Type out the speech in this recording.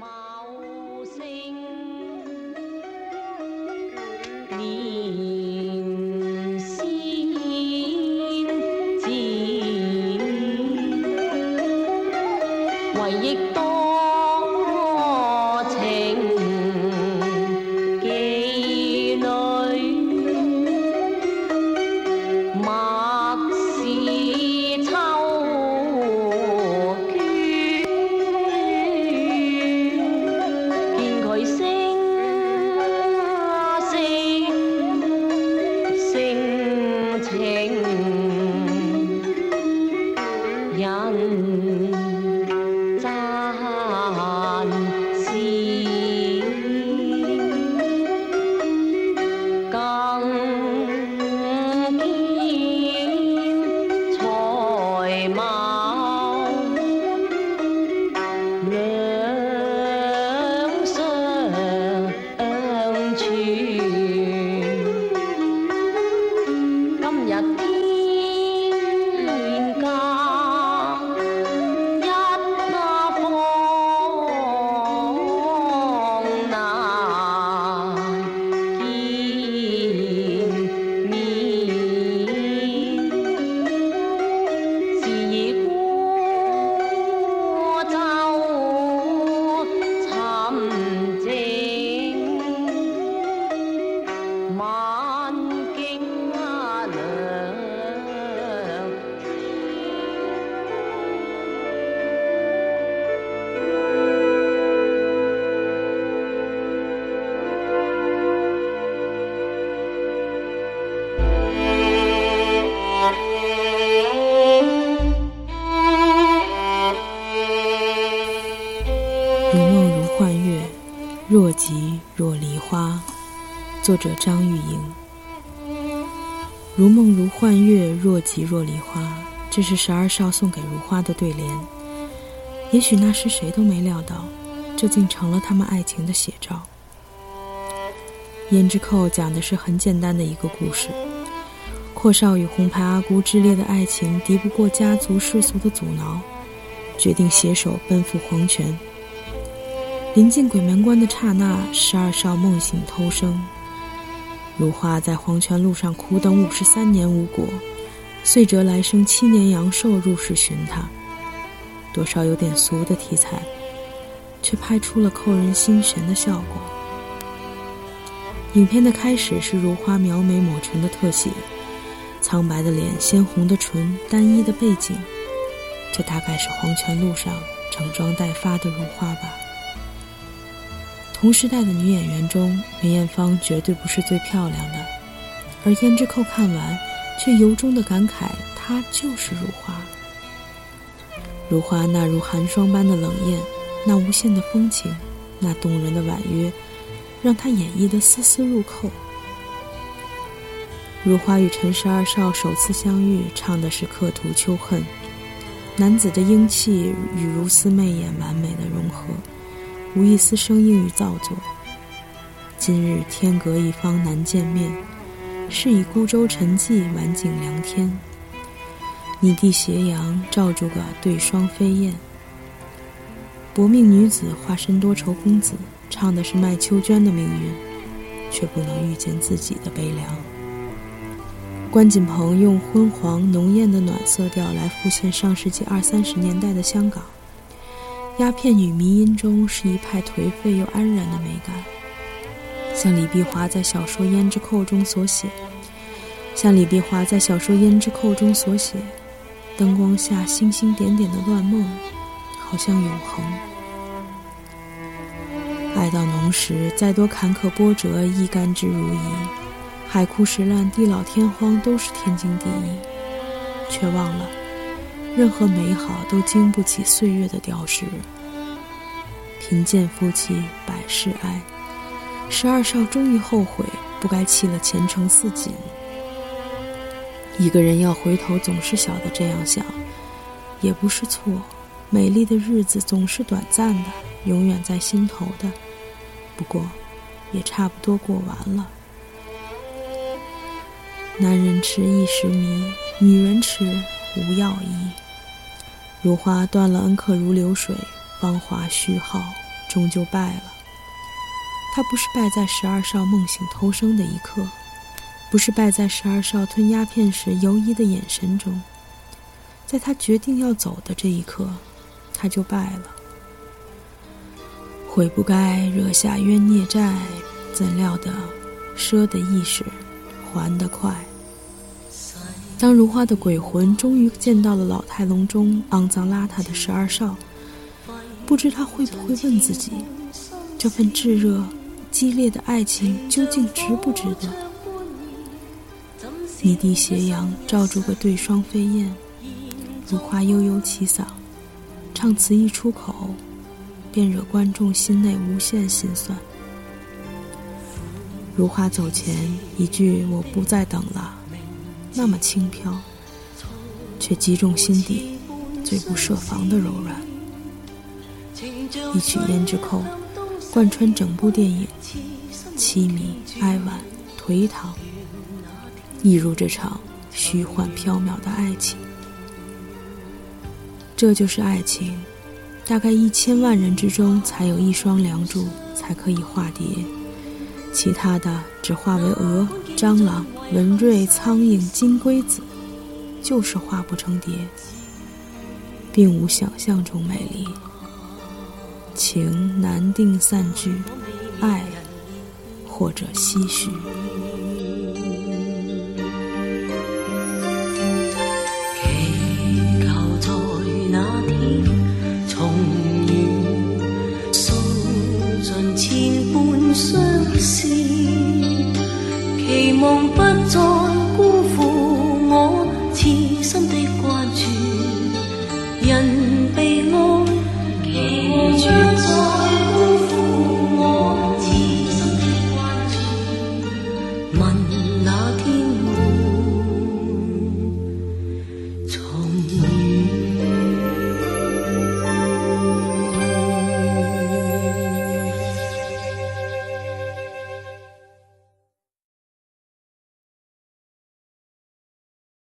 màu xinh. Nhìn xin chim ngoài dịch tôi 今若即若离花。作者张玉莹。如梦如幻月，若即若离花，这是十二少送给如花的对联。也许那时谁都没料到，这竟成了他们爱情的写照。胭脂扣讲的是很简单的一个故事：阔少与红牌阿姑炽烈的爱情敌不过家族世俗的阻挠，决定携手奔赴黄泉。临近鬼门关的刹那，十二少梦醒偷生。如花在黄泉路上苦等五十三年无果，遂折来生七年阳寿入世寻他。多少有点俗的题材，却拍出了扣人心弦的效果。影片的开始是如花描眉抹唇的特写，苍白的脸，鲜红的唇，单一的背景，这大概是黄泉路上整装待发的如花吧。同时代的女演员中，梅艳芳绝对不是最漂亮的，而胭脂扣看完，却由衷的感慨，她就是如花。如花那如寒霜般的冷艳，那无限的风情，那动人的婉约，让她演绎的丝丝入扣。如花与陈十二少首次相遇，唱的是刻图秋恨，男子的英气与如丝媚眼完美的融合。无一丝生硬与造作。今日天隔一方难见面，是以孤舟沉寂，晚景凉天。你地斜阳照住个对双飞燕。薄命女子化身多愁公子，唱的是卖秋娟的命运，却不能遇见自己的悲凉。关锦鹏用昏黄浓艳的暖色调来复现上世纪二三十年代的香港。鸦片与迷音中是一派颓废又安然的美感，像李碧华在小说《胭脂扣》中所写，像李碧华在小说《胭脂扣》中所写，灯光下星星点点的乱梦，好像永恒。爱到浓时，再多坎坷波折亦甘之如饴，海枯石烂、地老天荒都是天经地义，却忘了。任何美好都经不起岁月的雕饰。贫贱夫妻百事哀，十二少终于后悔，不该弃了前程似锦。一个人要回头，总是晓得这样想，也不是错。美丽的日子总是短暂的，永远在心头的。不过，也差不多过完了。男人痴一时迷，女人痴无药医。如花断了恩客如流水，芳华虚耗，终究败了。他不是败在十二少梦醒偷生的一刻，不是败在十二少吞鸦片时犹疑的眼神中，在他决定要走的这一刻，他就败了。悔不该惹下冤孽债，怎料得赊的意时，还得快。当如花的鬼魂终于见到了老态龙钟、肮脏邋遢的十二少，不知他会不会问自己：这份炙热、激烈的爱情究竟值不值得？一滴斜阳罩住个对双飞燕，如花悠悠起嗓，唱词一出口，便惹观众心内无限心酸。如花走前一句“我不再等了”。那么轻飘，却击中心底最不设防的柔软。一曲胭脂扣，贯穿整部电影，凄迷、哀婉、颓唐，一如这场虚幻缥缈的爱情。这就是爱情，大概一千万人之中才有一双梁祝才可以化蝶，其他的只化为蛾、蟑螂。蚊瑞、苍蝇、金龟子，就是化不成蝶，并无想象中美丽。情难定散聚，爱或者唏嘘。人被爱期望再辜负我痴心的关注问那天从